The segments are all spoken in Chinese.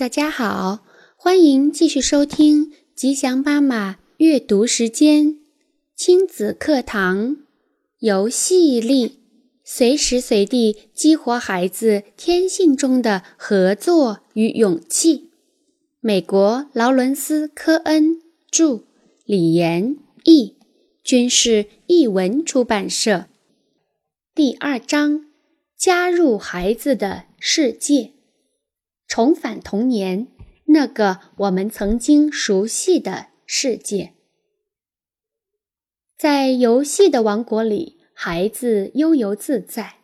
大家好，欢迎继续收听吉祥妈妈阅读时间，亲子课堂游戏力，随时随地激活孩子天性中的合作与勇气。美国劳伦斯·科恩著，李延译，军事译文出版社。第二章：加入孩子的世界。重返童年，那个我们曾经熟悉的世界。在游戏的王国里，孩子悠游自在，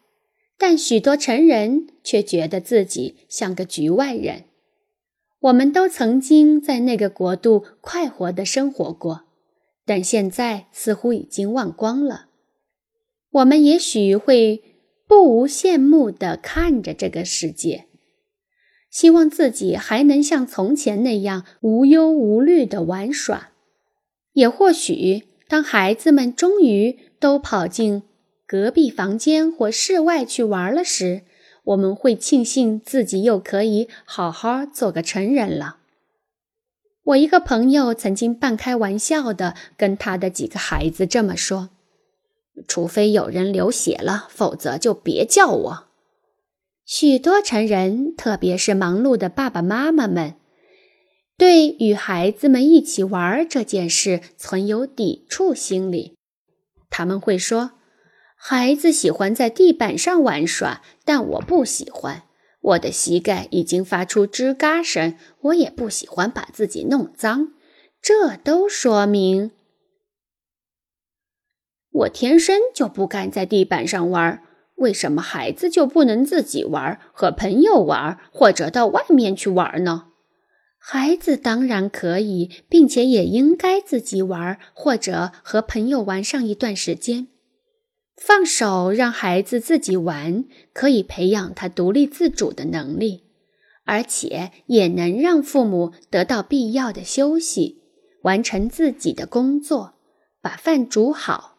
但许多成人却觉得自己像个局外人。我们都曾经在那个国度快活的生活过，但现在似乎已经忘光了。我们也许会不无羡慕地看着这个世界。希望自己还能像从前那样无忧无虑地玩耍，也或许当孩子们终于都跑进隔壁房间或室外去玩了时，我们会庆幸自己又可以好好做个成人了。我一个朋友曾经半开玩笑地跟他的几个孩子这么说：“除非有人流血了，否则就别叫我。”许多成人，特别是忙碌的爸爸妈妈们，对与孩子们一起玩这件事存有抵触心理。他们会说：“孩子喜欢在地板上玩耍，但我不喜欢。我的膝盖已经发出吱嘎声，我也不喜欢把自己弄脏。这都说明我天生就不敢在地板上玩。”为什么孩子就不能自己玩、和朋友玩，或者到外面去玩呢？孩子当然可以，并且也应该自己玩，或者和朋友玩上一段时间。放手让孩子自己玩，可以培养他独立自主的能力，而且也能让父母得到必要的休息，完成自己的工作，把饭煮好。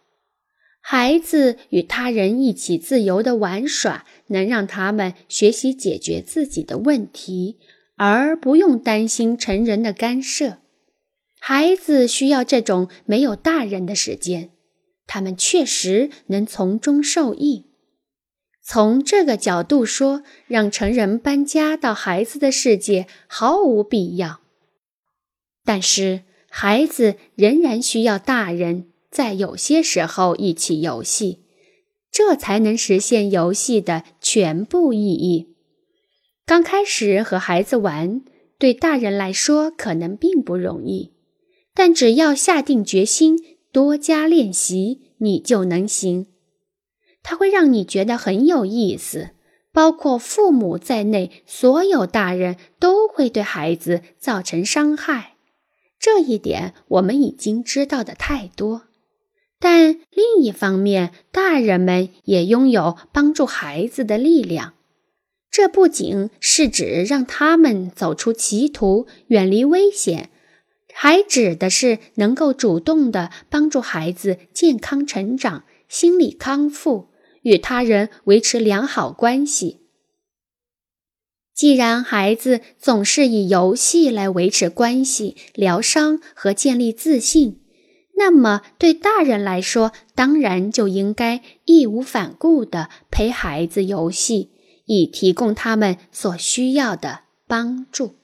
孩子与他人一起自由的玩耍，能让他们学习解决自己的问题，而不用担心成人的干涉。孩子需要这种没有大人的时间，他们确实能从中受益。从这个角度说，让成人搬家到孩子的世界毫无必要。但是，孩子仍然需要大人。在有些时候一起游戏，这才能实现游戏的全部意义。刚开始和孩子玩，对大人来说可能并不容易，但只要下定决心，多加练习，你就能行。它会让你觉得很有意思。包括父母在内，所有大人都会对孩子造成伤害。这一点我们已经知道的太多。但另一方面，大人们也拥有帮助孩子的力量。这不仅是指让他们走出歧途、远离危险，还指的是能够主动地帮助孩子健康成长、心理康复、与他人维持良好关系。既然孩子总是以游戏来维持关系、疗伤和建立自信。那么，对大人来说，当然就应该义无反顾地陪孩子游戏，以提供他们所需要的帮助。